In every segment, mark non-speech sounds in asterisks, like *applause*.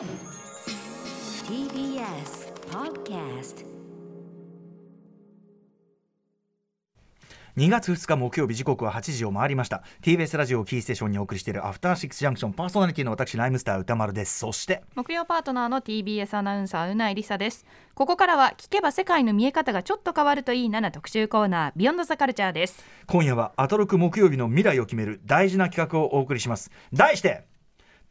TBS Podcast 2月2日木曜日時刻は8時を回りました。TBS ラジオをキーステーションにお送りしているアフターシックスジャンクションパーソナリティの私ライムスター歌丸です。そして木曜パートナーの TBS アナウンサーうないりさです。ここからは聞けば世界の見え方がちょっと変わるといいなな特集コーナービヨンドザカルチャーです。今夜はアトロク木曜日の未来を決める大事な企画をお送りします。題して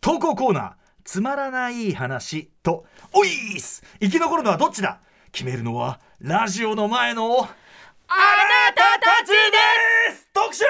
投稿コーナーつまらない話とおいーす。生き残るのはどっちだ？決めるのはラジオの前のあなたたちです。特集。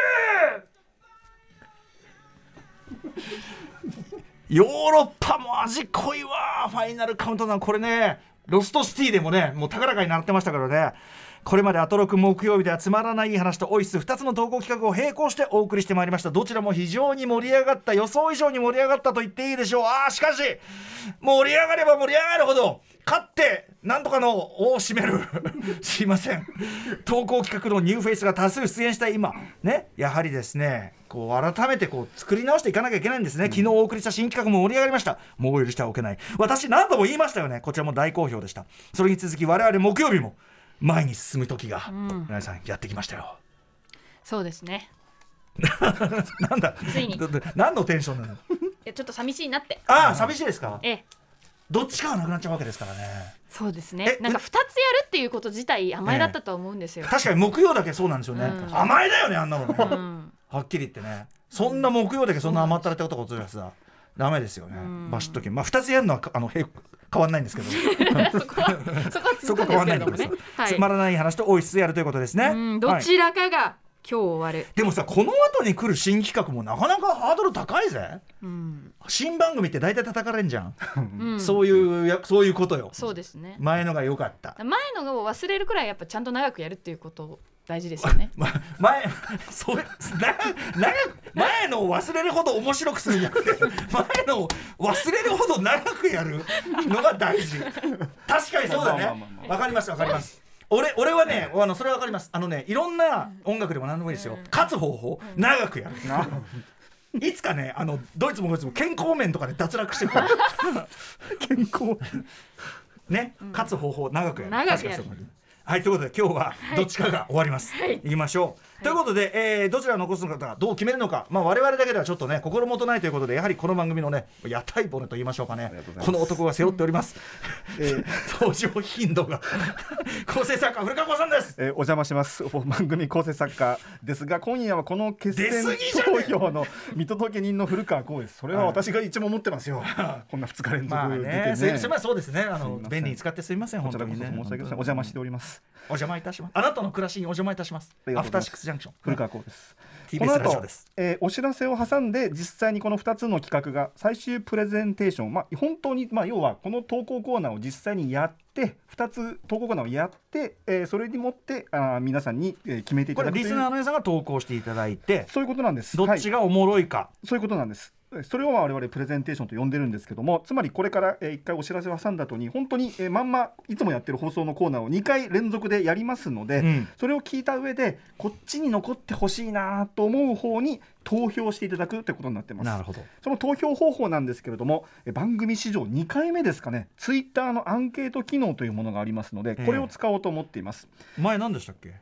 ヨーロッパも味濃いわ。ファイナルカウントダウンこれねロストシティでもねもう高らかになってましたからね。これまでアトロク木曜日ではつまらない話とオイス2つの投稿企画を並行してお送りしてまいりました。どちらも非常に盛り上がった予想以上に盛り上がったと言っていいでしょう。あーしかし盛り上がれば盛り上がるほど勝ってなんとかの尾を締める。*laughs* すいません。投稿企画のニューフェイスが多数出演した今ねやはりですねこう改めてこう作り直していかなきゃいけないんですね、昨日お送りした新企画も盛り上がりました。もう許してはおけない。私何度も言いましたよね。こちらも大好評でした。それに続き我々木曜日も前に進む時が、皆さんやってきましたよ。そうですね。*laughs* なんだ？ついに。何のテンションなの？*laughs* えちょっと寂しいなって。ああ寂しいですか？ええ。どっちかはなくなっちゃうわけですからね。そうですね。えなんか2つやるっていうこと自体甘えだったと思うんですよ、確かに木曜だけそうなんですよね、うん。甘えだよねあんなのね、うん。はっきり言ってね。そんな木曜だけそんな甘ったれたことがさダメですよね、ん。バシッときまあ2つやるのはかあのへ変わんないんですけど。*laughs* そこはそこは変わんないんです。ですけれどもね。はい。つまらない話と多い質やるということですね、うんどはい。ちらかが今日終わる、でもさこの後に来る新企画もなかなかハードル高いぜ。うん。新番組って大体叩かれんじゃん、うん。*laughs* そういうやそういうことよ。そうですね。前のが良かった。前のを忘れるくらいやっぱちゃんと長くやるっていうこと大事ですよね。*laughs* ま、前それな長く前のを忘れるほど面白くするんじゃなくて前のを忘れるほど長くやるのが大事。確かにそうだね。わかりますわかります。俺俺はねあのそれはわかります。あのねいろんな音楽でも何でもいいですよ。勝つ方法長くやる。いつかねあのドイツもドイツも健康面とかで脱落してくる。*laughs* 健康ね勝つ方法長くやる。長くやる。確かにそうはいということで今日はどっちかが終わります、はい。いきましょう、ということで、えーどちらを残すのかどう決めるのか、まあ、我々だけではちょっとね心もとないということでやはりこの番組のね屋台骨と言いましょうかね。この男が背負っております、*laughs* えー。*laughs* 登場頻度が。*laughs* 構成作家古川光さんです。えーお邪魔します。お番組構成作家ですが今夜はこの決選出過ぎじゃね投票の見届け人の古川光です。それは私が一番持ってますよ。こんな2日連続まあ出てね。ねそうですね。あの便利に使ってすみません本当にね。申し訳ござい。ませんお邪魔しておりますお邪魔いたします。あなたの暮らしにお邪魔いたします。アフターシックスジャンクション古川光です。この後えーお知らせを挟んで実際にこの2つの企画が最終プレゼンテーション、まあ、本当に、まあ、要はこの投稿コーナーを実際にやって2つ投稿コーナーをやって、えーそれにもってあー皆さんに、えー決めていこれただくという。リスナーの皆さんが投稿していただいてそういうことなんです。どっちがおもろいか、そういうことなんです。それを我々プレゼンテーションと呼んでるんですけどもつまりこれからえー一回お知らせを挟んだ後に本当にえーまんまいつもやってる放送のコーナーを2回連続でやりますので、うん。それを聞いた上でこっちに残ってほしいなと思う方に投票していただくということになってます。なるほど。その投票方法なんですけれどもえ番組史上2回目ですかね。ツイッターのアンケート機能というものがありますのでこれを使おうと思っています。前何でしたっけ？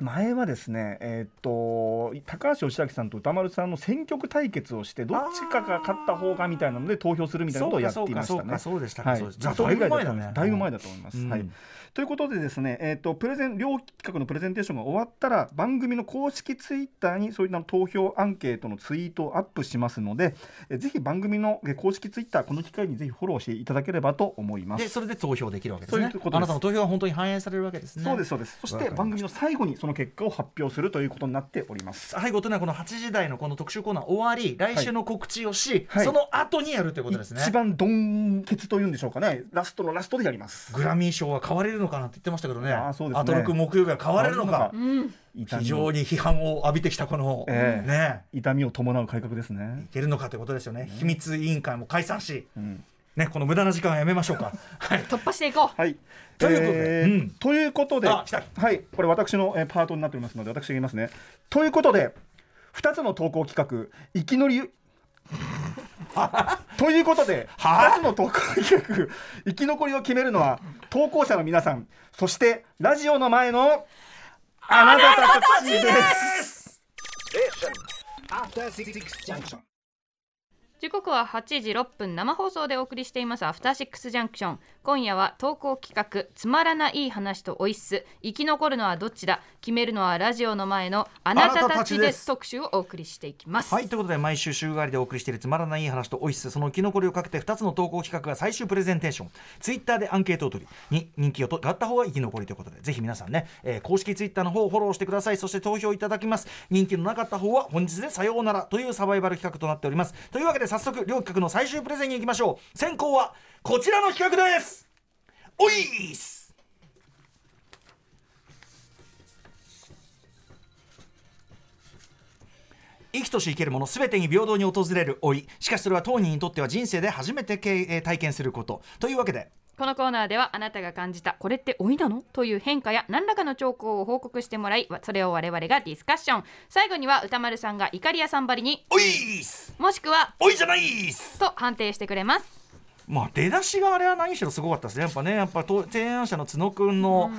前はですね、えーっと高橋義明さんと歌丸さんの選曲対決をしてどっちかが勝った方がみたいなので投票するみたいなことをやっていましたね。そうでしたはい、そうでしたじゃあそれだいぶ前だねぐらい。だいぶ前だと思います。うんはい。ということでですね、えーっとプレゼン両企画のプレゼンテーションが終わったら番組の公式ツイッターにそういった投票アンケートのツイートをアップしますので、えーぜひ番組のえー公式ツイッターこの機会にぜひフォローしていただければと思いま。です。それで投票できるわけですね。そういうことあなたの投票が本当に反映されるわけですね。そうですそうです。そして番組の最後にその結果を発表するということになっております。最後というのはこの8時台のこの特集コーナー終わり来週の告知をし、はい。その後にやるということですね。一番ドンケツというんでしょうかね。ラストのラストでやります。グラミー賞は変われるのかなって言ってましたけどね。あーそうですね。アトロク木曜日は変われるのか。変うん非常に批判を浴びてきたこの、ええ。ね。痛みを伴う改革ですね。い、けるのかということですよね、秘密委員会も解散し、うん。ね、この無駄な時間はやめましょうか。*laughs* はい。突破していこう。はい。ということで。えーうん。ということではい。これ私の、えーパートになっておりますので私が言いますね。ということで2つの投稿企画生き乗り *laughs* ということで初の投稿企画生き残りを決めるのは投稿者の皆さんそしてラジオの前のあなたたちです。時刻は8時6分生放送でお送りしていますアフターシックスジャンクション。今夜は投稿企画つまらない話とおいっす。生き残るのはどっちだ？決めるのはラジオの前のあなたたちです。特集をお送りしていきます。はいということで毎週週替わりでお送りしているつまらない話とオイスその生き残りをかけて2つの投稿企画が最終プレゼンテーション。ツイッターでアンケートを取りに人気をとがった方が生き残りということでぜひ皆さんね、えー公式ツイッターの方をフォローしてください。そして投票いただきます。人気のなかった方は本日でさようならというサバイバル企画となっております。というわけで早速両企画の最終プレゼンに行きましょう。先行はこちらの企画です。オイス生きとし生けるもの全てに平等に訪れる老い。しかしそれは当人にとっては人生で初めて経えー体験すること。というわけでこのコーナーではあなたが感じたこれって老いなのという変化や何らかの兆候を報告してもらいそれを我々がディスカッション。最後には歌丸さんがイカリアさんばりにオイスもしくはおいじゃないっす。と判定してくれます。まあ出だしがあれは何しろすごかったですね。やっぱねやっぱと提案者の角くんの、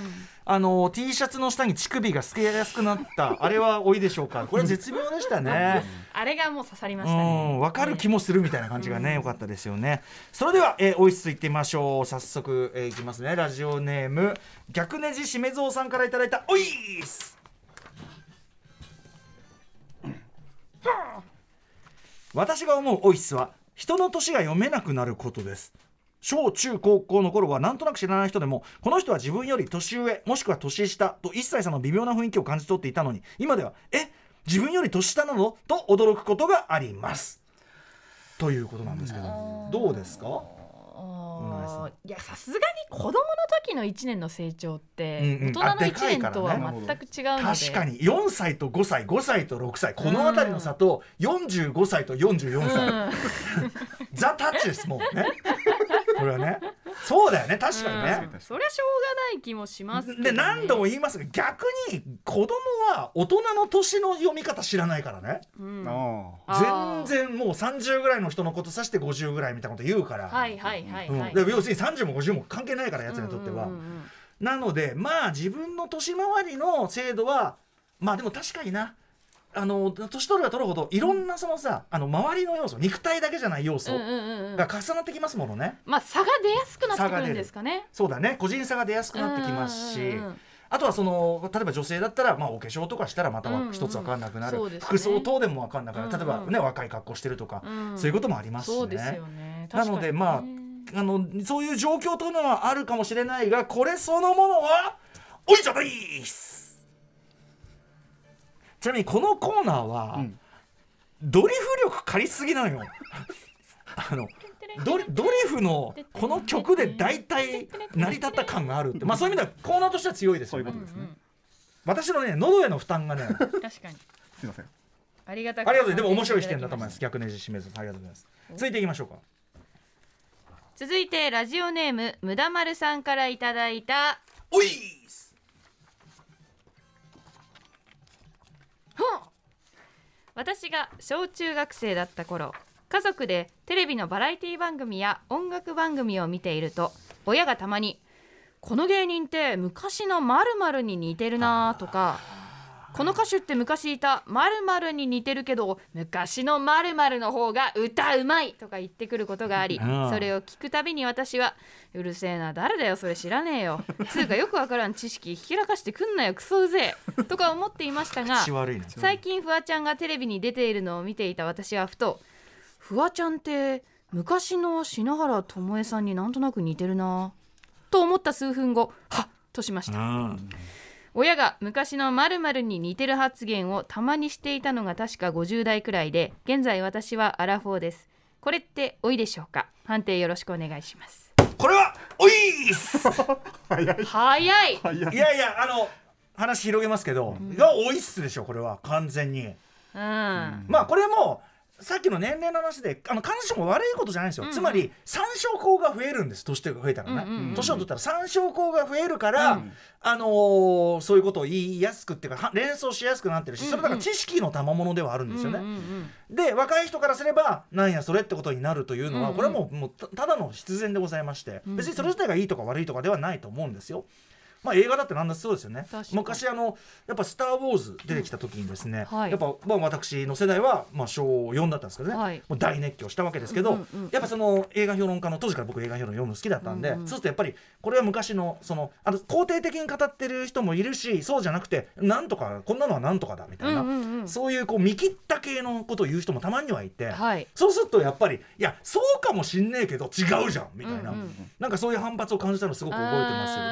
あの T シャツの下に乳首が透けやすくなった。あれは老いでしょうか。*laughs* これ絶妙でしたね。あれがもう刺さりまうしたね。ん分かる気もするみたいな感じがね良かったですよね。それでは、えー、オイスいってみましょう。早速、えーいきますね。ラジオネーム逆ネジしめぞうさんからいただいたオイス私が思うオイスは人の年が読めなくなることです小中高校の頃はなんとなく知らない人でもこの人は自分より年上もしくは年下と一切差の微妙な雰囲気を感じ取っていたのに今ではえ自分より年下なの？と驚くことがあります。ということなんですけどどうですか？いやさすがに子供の時の1年の成長って、大人のあでかい1からね年とは全く違うので。確かに。4歳と5歳5歳と6歳この辺りの差と45歳と44歳、うん。ザ・タッチですもんねこれはね。*laughs* そうだよね確かにね、うん。そりゃしょうがない気もしますけど、ね、で何度も言いますが逆に子供は大人の年の読み方知らないからね。うん。ああ。ー全然もう30ぐらいの人のこと指して50ぐらいみたいなこと言うから、はいはいはいうん。はい、で要するに30も50も関係ないからやつにとっては、うんうんうん。なのでまあ自分の年回りの制度はまあでも確かになあの年取れば取るほどいろんなそのさ、あの周りの要素肉体だけじゃない要素うんうんうんうん。が重なってきますものね、まあ差が出やすくなってくるんですかね。そうだね。個人差が出やすくなってきますし、うんうんうんあとはその例えば女性だったら、まあ、お化粧とかしたらまたうんうん一つ分かんなくなる、そうですね。服装等でも分かんなくなる、例えばうんうんね若い格好してるとか、うん。そういうこともありますしね。ね。なのでまああのそういう状況というのはあるかもしれないがこれそのものはおいじゃないっすちなみにこのコーナーは、うん。ドリフ力借りすぎなのよ。*laughs* あのドリドリフのこの曲で大体成り立った感があるって。まあそういう意味ではコーナーとしては強いですよね。そういうことですね。私のね喉への負担がね。確かに。すいません。ありがたくありがとうございます。でも面白い視点だと思います。逆ネジ締めずありがとうございます。続いていきましょうか。続いてラジオネームむだまるさんからいただいた。おいっす私が小中学生だった頃家族でテレビのバラエティ番組や音楽番組を見ていると親がたまに「この芸人って昔の○○に似てるな」とか「この歌手って昔いた〇〇に似てるけど昔の〇〇の方が歌うまい」とか言ってくることがありうん。それを聞くたびに私は「うるせえな誰だよそれ知らねえよ」*laughs* つうかよくわからん知識ひきらかしてくんなよクソうぜえとか思っていましたが最近フワちゃんがテレビに出ているのを見ていた私はふとフワちゃんって昔の篠原ともえさんになんとなく似てるなと思った数分後はっとしました。うん親が昔の〇〇に似てる発言をたまにしていたのが確か50代くらいで現在私はアラフォーです。これっておいでしょうか？判定よろしくお願いします。これはおいっす！早い。早い！早い。いやいやあの話広げますけど、がおいっすでしょこれは。完全に。うん。まあこれもさっきの年齢の話であの必ずしも悪いことじゃないんですよ、うんうん。つまり参照項が増えるんです年が増えたらね、うんうんうん年を取ったら参照項が増えるから、うん。あのーそういうことを言いやすくっていうかは連想しやすくなってるし、うんうん。それだから知識の賜物ではあるんですよね。うんうんで若い人からすればなんやそれってことになるというのは、これはもうもうたただの必然でございまして、別にそれ自体がいいとか悪いとかではないと思うんですよ。まあ、映画だってなんだそうですよね。昔あのやっぱ「スター・ウォーズ」出てきた時にですね、はい。やっぱ、まあ、私の世代は、まあ、小4だったんですけどね、はい。もう大熱狂したわけですけど、うんうんうんやっぱその映画評論家の当時から僕映画評論読むの好きだったんで、うんうん。そうするとやっぱりこれは昔のそのあの肯定的に語ってる人もいるしそうじゃなくてなんとかこんなのはなんとかだみたいな、うんうんうん。そういうこう見切った系のことを言う人もたまにはいて、はい。そうするとやっぱりいやそうかもしんねえけど違うじゃんみたいな、うんうんなんかそういう反発を感じたのすごく覚えてますよ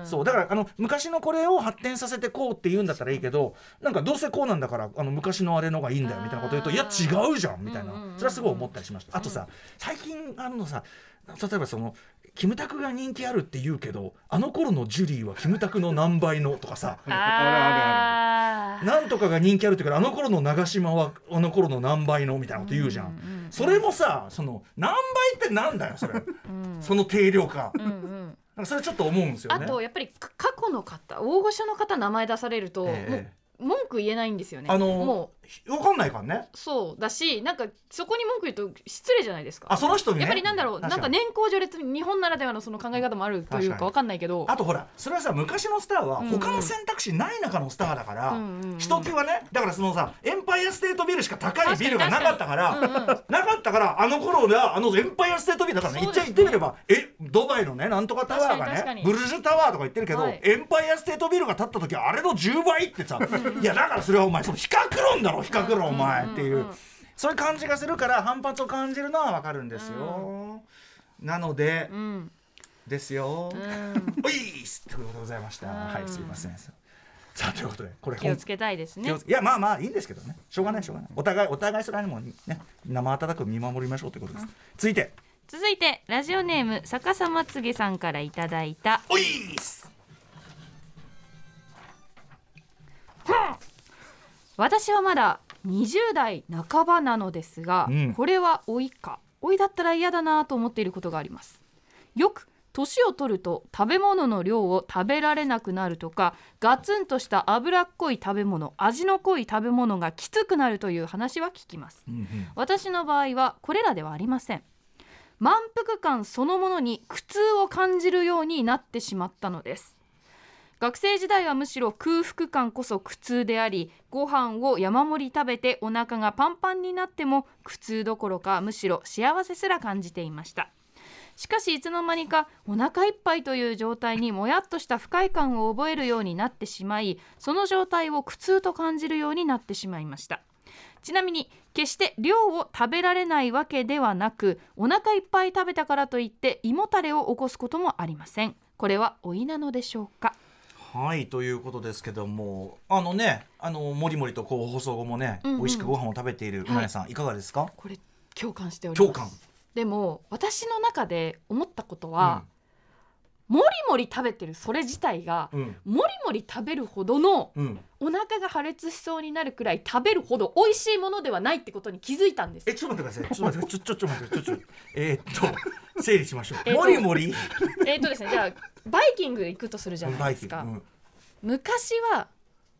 ね。そうだからあの昔のこれを発展させてこうって言うんだったらいいけどなんかどうせこうなんだからあの昔のあれのがいいんだよみたいなこと言うといや違うじゃんみたいな。それはすごい思ったりしました。あとさ最近あるのさ例えばそのキムタクが人気あるって言うけどあの頃のジュリーはキムタクの何倍のとかさ。*laughs* なんとかが人気あるって言うからあの頃の長島はあの頃の何倍のみたいなこと言うじゃん、うんうんうん。それもさその何倍ってなんだよそれ。うん。その定量感。うんうんそれちょっと思うんですよあねとやっぱりか過去の方大御所の方名前出されると、ええもう文句言えないんですよね。あのも分かんないからね。うそうだしなんかそこに文句言うと失礼じゃないですか。あその人にね。やっぱりなんだろうなんか年功序列日本ならではのその考え方もあるという確かにかわかんないけど。あとほらそれはさ昔のスターはうんうん。他の選択肢ない中のスターだから、うんうん。うんひときわねだからそのさエンパイアステートビルしか高いビルがなかったから確かに確かになかったからあの頃ではあのエンパイアステートビルだからね言っちゃ言ってみればえドバイのねなんとかタワーがねブルジュタワーとか言ってるけど、はい。エンパイアステートビルが建った時はあれの10倍ってさ。いやだからそれはお前その比較論だろ比較論お前っていうそういう感じがするから反発を感じるのはわかるんですよ。なので、うんですよ。うんおいっすということでございました。うんはい、すいません。さあということでこれ気をつけたいですねいやまあまあいいんですけどね。しょうがないしょうがない。お互いお互いそれはもうね生温かく見守りましょうということです。続いて続いてラジオネーム逆さまつげさんからいただいたおいっす。私はまだ20代半ばなのですが、うん。これは老いか。老いだったら嫌だなと思っていることがあります。よく年を取ると食べ物の量を食べられなくなるとかガツンとした脂っこい食べ物味の濃い食べ物がきつくなるという話は聞きます。うんうん。私の場合はこれらではありません。満腹感そのものに苦痛を感じるようになってしまったのです学生時代はむしろ空腹感こそ苦痛でありご飯を山盛り食べてお腹がパンパンになっても苦痛どころかむしろ幸せすら感じていました。しかしいつの間にかお腹いっぱいという状態にもやっとした不快感を覚えるようになってしまいその状態を苦痛と感じるようになってしまいました。ちなみに決して量を食べられないわけではなくお腹いっぱい食べたからといって胃もたれを起こすこともありません。これは老いなのでしょうか？はいということですけどもあのねあのもりもりとこう放送後もね、うんうん美味しくご飯を食べているうなやさん、い、かがですか？これ共感しております共感。でも私の中で思ったことは、もりもり食べてるそれ自体が、うんもりもり食べるほどのうん。お腹が破裂しそうになるくらい食べるほど美味しいものではないってことに気づいたんですえちょっと待ってください。ちょっと待ってちょちょちょ待ってちょちょえーっと整理しましょう。えーっともりもりえっとですねじゃあバイキング行くとするじゃな。いですか、うん昔は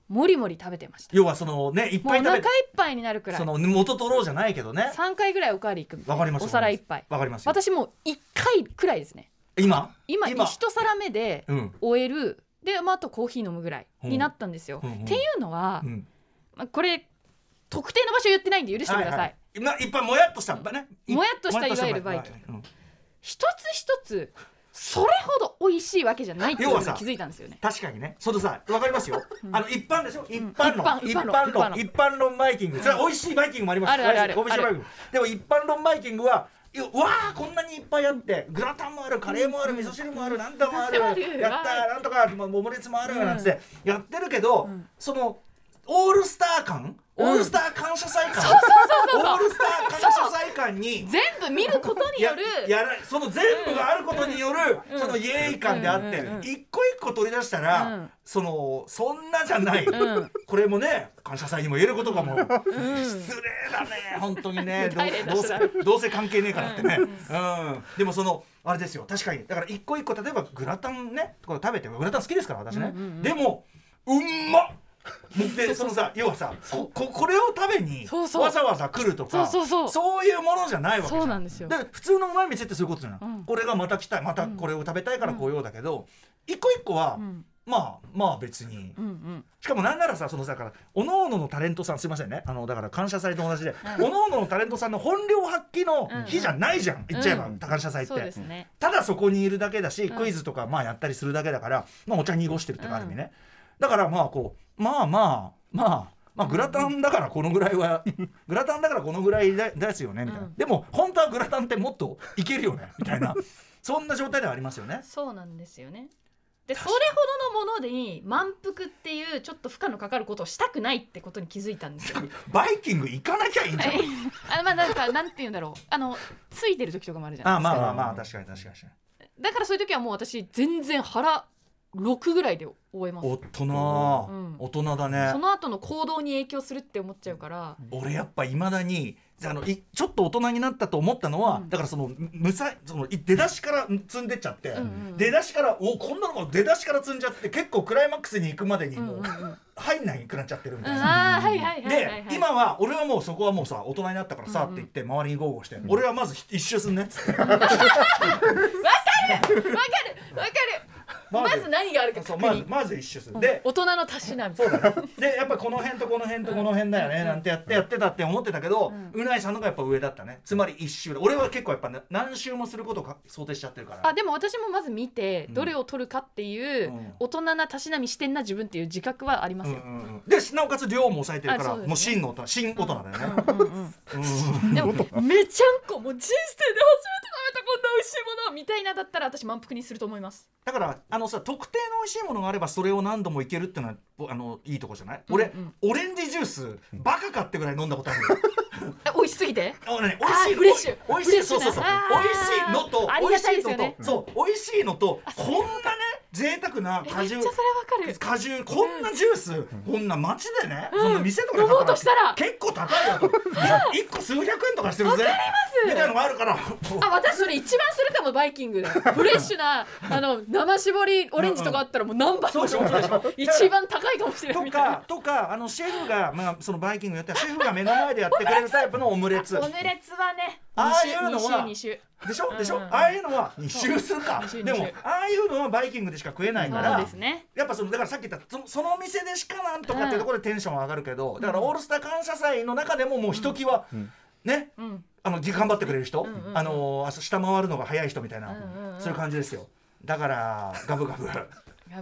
もりもり食べてました要はそのねいっもうお腹いぱい食べっぱいになるくらいその元取ろうじゃないけどね。3回ぐらいおかわりいなわかります。お皿一杯わかりますよ。私もう1回くらいですね今？今今？一皿目でうん。終える。で、まあ、あとコーヒー飲むぐらいになったんですよ、うん。うん。っていうのは、うん。まあ、これ特定の場所言ってないんで許してください、いはい。いっぱいもやっとしたね。もやっとした。いわゆるバイキングうん。一つ一つそれほど美味しいわけじゃないっていうのに気づいたんですよね。確かにね。そのさわかりますよ、あの一般でしょ？一般論、一一般般一般論。論。一般論バイキング。それは美味しいバイキングもあります。あるあるある。美味しいバイキング。でも一般論バイキングはわあこんなにいっぱいあってグラタンもあるカレーもある味噌汁もあるなんともあるやったーなんとかまあオムレツもあるなんてやってるけど、ん。そのオールスター感？オールスター感謝祭感？オールスター感謝祭感に全部見ることによるややらその全部があることによる、そのイエーイ感であって、うんうんうん一個一個取り出したら、うん。そのそんなじゃない、ん。これもね感謝祭にも言えることかも、ん。失礼だね本当にね。*laughs* どうせどうせ関係ねえからってね、うん。でもそのあれですよ。確かに。だから一個一個例えばグラタンねとか食べてグラタン好きですから私ね、でもうんまっもう *laughs* でそのさ要はさこここれを食べにわざわざ来るとかそうそうそう。いうものじゃないわけそうなんですよ。だから普通のうまい店ってそういうことじゃない、うん。これがまた来たいまたこれを食べたいから来ようだけど、一個一個は、ん。まあまあ別に、うんうん。しかもなんならさそのさだからおのおののタレントさんすいませんね。あのだから感謝祭と同じで、おのおののタレントさんの本領発揮の日じゃないじゃん、言っちゃえば、うん。感謝祭って、ね。ただそこにいるだけだし、ん。クイズとかまあやったりするだけだから、まあ、お茶濁してるっていうかある意味ね、だからまあこうまあまあまあまあグラタンだからこのぐらいは *laughs* グラタンだからこのぐらいだですよねみたいな、うん。でも本当はグラタンってもっといけるよね *laughs* みたいな。そんな状態ではありますよね。そうなんですよね。でそれほどのもので満腹っていうちょっと負荷のかかることをしたくないってことに気づいたんですよ。*laughs* バイキング行かなきゃいいんじゃんあまあなんかなんて言うんだろう。あのついてる時とかもあるじゃないあですか。まあまあまあ確かに確かに確かに。だからそういう時はもう私全然腹6ぐらいで終えます。大人、ん。大人だね。その後の行動に影響するって思っちゃうから。俺やっぱいまだにあのいちょっと大人になったと思ったのは、うん。だからそのむさそのい出だしから積んでっちゃって、んうん出だしからおこんなのが出だしから積んじゃって結構クライマックスに行くまでにもううんうんうん。うん入んないくなっちゃってるみたいな。あーはいはいはいはいはい。で今は俺はもうそこはもうさ大人になったからさうんうん。って言って周りに豪語して、俺はまず一周すんねっつって。*laughs* わかるわかるままず何があるかそうまずまず一周する、で大人のたしなみ。そうだね。でやっぱこの辺とこの辺とこの辺だよねなんてやってやってたって思ってたけど、うないさんのがやっぱ上だったね。つまり一周で俺は結構やっぱね何周もすることをか想定しちゃってるから。あでも私もまず見てどれを取るかっていううん。大人なたしなみしてんな自分っていう自覚はありますよ、うんうんうん。でなおかつ量も抑えてるから、ね。もう真の大人真大人だよね、でもめちゃんこもう人生で初めて食べたこんな美味しいものみたいなだったら私満腹にすると思います。だからあのさ特定の美味しいものがあればそれを何度もいけるっていうのはぼあのいいとこじゃない、俺うん。オレンジジュースバカかってぐらい飲んだことあるよ。*laughs* え美味しすぎて？あのね、美あ味しい美味しいそうそうそう。美味しいのと美味しいのとそう美味しいのとこん。なね贅沢な果汁。果汁。こんなジュース。こんな街でね。そん。な店とかで飲もうとしたら。結構高いよ。と *laughs* 一個数百円とかしてるぜ。みたいなのがあるから。あ私それ一番するかもバイキング。でフレッシュなあの生搾りオレンジとかあったらもう何倍もそう一番高いかもしれない。とかとかあのシェフがまあそのバイキングやったらシェフが目の前でやってくれるタイプのオムレツ。オムレツはねああいうのは2週でしょ？でしょ？うんうんうん。ああいうのは2周するか。でもああいうのはバイキングでしか食えないから。ですね。やっぱそのだからさっき言ったそのそのお店でしかなんとかっていうところでテンション上がるけど、だからオールスター感謝祭の中でももうひときわ、ねうん。あの頑張ってくれる人、んうんうん。あのあ下回るのが早い人みたいな、うんうんうんそういう感じですよ。だからガブガブ。ガ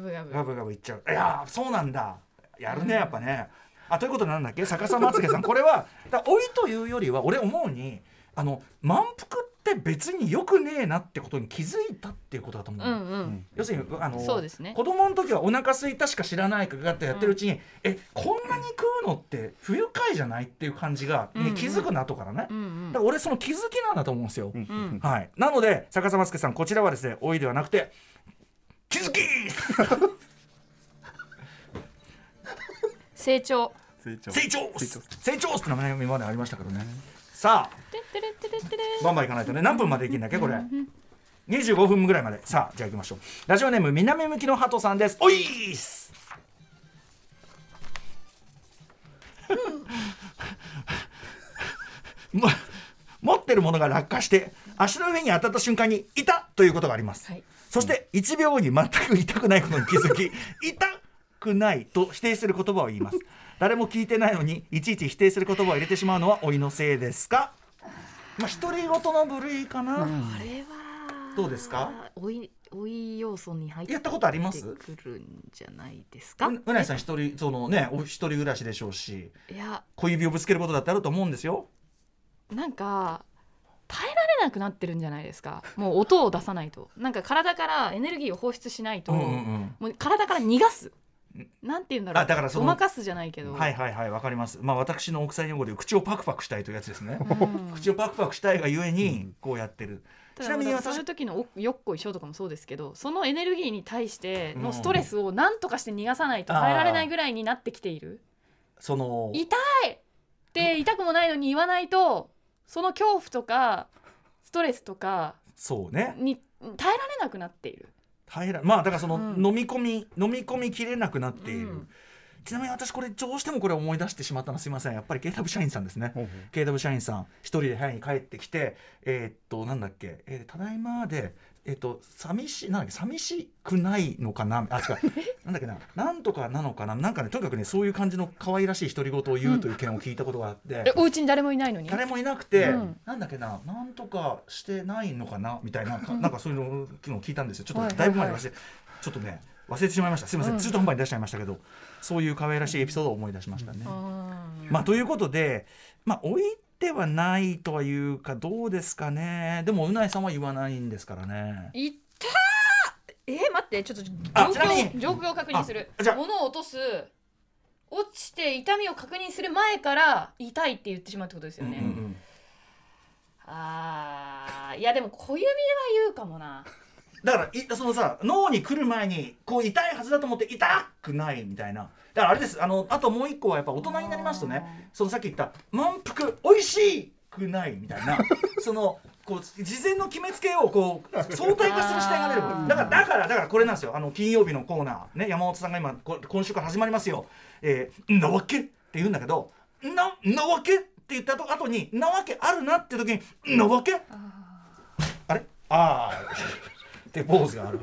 ブガブ。ガブガブいっちゃう。いやーそうなんだ。やるねやっぱね。あということでなんだっけ？逆さまつげさん。これはだ老いというよりは俺思うにあの満腹って別によくねえなってことに気づいたっていうことだと思う。うんうん。要するにあのそうですね。子供の時はお腹空いたしか知らないかってやってるうちに、えこんなに食うのって不愉快じゃないっていう感じが、うんうん。気づくな後からね、うんうん。だから俺その気づきなんだと思うんですよ、うんはい。なので逆さまつげさんこちらはですね老いではなくて気づき成長。成長。成長成長。成長って名前今までありましたけどねさあバンバンいかないとね。何分までいけんだっけこれ。25分ぐらいまで。さあじゃあ行きましょう。ラジオネーム南向きの鳩さんです。おいーっす。も持ってるものが落下して足の上に当たった瞬間に痛っということがあります、はい。そして1秒後に全く痛くないことに気づき *laughs* 痛くないと否定する言葉を言います。誰も聞いてないのにいちいち否定する言葉を入れてしまうのは老いのせいですか？まあ独り言の部類かな、あれはどうですか？おいおい要素に入ってやったことあります？くるんじゃないですかううなぎさん一人そのねお一人暮らしでしょうしいや。小指をぶつけることだってあると思うんですよ。なんか耐えられなくなってるんじゃないですか？もう音を出さないと。なんか体からエネルギーを放出しないと、うんうんうん。もう体から逃がすなんて言うんだろう。あだからそのごまかすじゃないけど、はいはいはいわかります。まあ私の奥さん用語で口をパクパクしたいというやつですね。うん。口をパクパクしたいがゆえにこうやってる、たちなみにだそう私いう時のおよっこいしょとかもそうですけどそのエネルギーに対してのストレスを何とかして逃がさないと耐えられないぐらいになってきている。その痛いって痛くもないのに言わないとその恐怖とかストレスとかそうね。に耐えられなくなっている大変まあだからその、うん。飲み込み飲み込みきれなくなっている、うん。ちなみに私これどうしてもこれ思い出してしまったのすいません。やっぱり KW 社員さんですね。ほうほ KW 社員さん一人で部屋に帰ってきてえーっとなんだっけ、えーただいまでえーっと寂しいなんだっけ寂しくないのかな？あ違う。*laughs* なんだっけな？なんとかなのかな？なんかねとにかくねそういう感じの可愛らしい独り言を言うという件を聞いたことがあって、えお家に誰もいないのに？誰もいなくて、うん。なんだっけな？なんとかしてないのかな？みたいな、か *laughs* なんかそういうの昨日聞いたんですよ。ちょっとはいはいはい。だいぶ前に忘れ、ちょっとね忘れてしまいました。すいません、うん。中途半端に出しちゃいましたけどそういう可愛らしいエピソードを思い出しましたね。まあということでまあ置いてはないとはいうかどうですかね。でもうないさんは言わないんですからね。いったー！えー、待ってちょっと状況状況を確認する。物を落とす落ちて痛みを確認する前から痛いって言ってしまうってことですよね、うんうんうん。あーいやでも小指は言うかもな。だからいそのさ脳に来る前にこう痛いはずだと思って痛くないみたいなだからあれですあのあともう一個はやっぱ大人になりますとねそのさっき言った満腹美味しくないみたいな *laughs* そのこう事前の決めつけをこう相対化する視点が出るだからだからだからこれなんですよあの金曜日のコーナーね山本さんが今こ今週から始まりますよ「えー、なわけ?」って言うんだけど「ななわけ?」って言ったと後に「なわけあるな」って時に「なわけ?」あれ？ああってポーズがある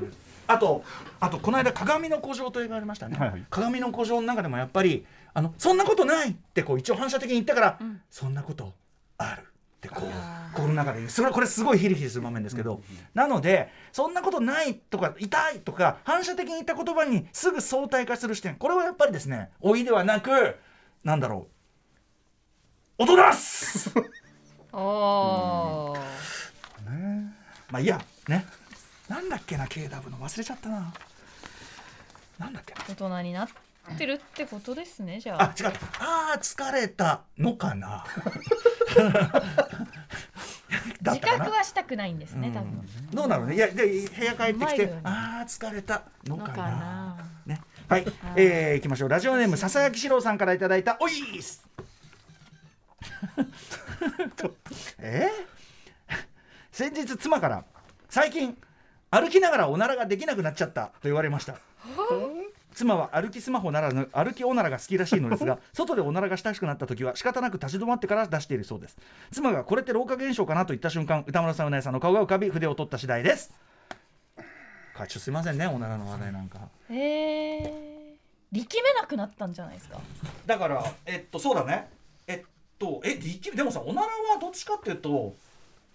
あとあとこの間鏡の古城と映画ありましたね、はいはい。鏡の古城の中でもやっぱりあのそんなことないってこう一応反射的に言ったから、ん。そんなことあるってこう心の中で言う。それはこれすごいヒリヒリする場面ですけど、なのでそんなことないとか痛いとか反射的に言った言葉にすぐ相対化する視点。これはやっぱりですね老いではなくなんだろう。大人っす。おー。まあいいや。ねなんだっけな KW の。忘れちゃったな。なんだっけな。大人になってるってことですねじゃあ。あ違った。あー疲れたのかな。*laughs* だっ自たかな。覚はしたくないんですね、多分。どうなの？ねいやで部屋帰ってきてマイルドに。あー疲れたのかな。のかな。ね。はい、えー、いきましょう。ラジオネームささやきしろうさんからいただいたおいーす。*laughs* え？ー *laughs* 先日妻から最近歩きながらおならができなくなっちゃったと言われました。*laughs* 妻は歩きスマホならぬ歩きおならが好きらしいのですが *laughs* 外でおならが親しくなった時は仕方なく立ち止まってから出しているそうです。妻がこれって老化現象かなと言った瞬間歌村さんうなえさんの顔が浮かび筆を取った次第です。会長すいませんねおならの話題なんか。へえ力めなくなったんじゃないですか？だからえっとそうだね。えっとえ力でもさおならはどっちかっていうと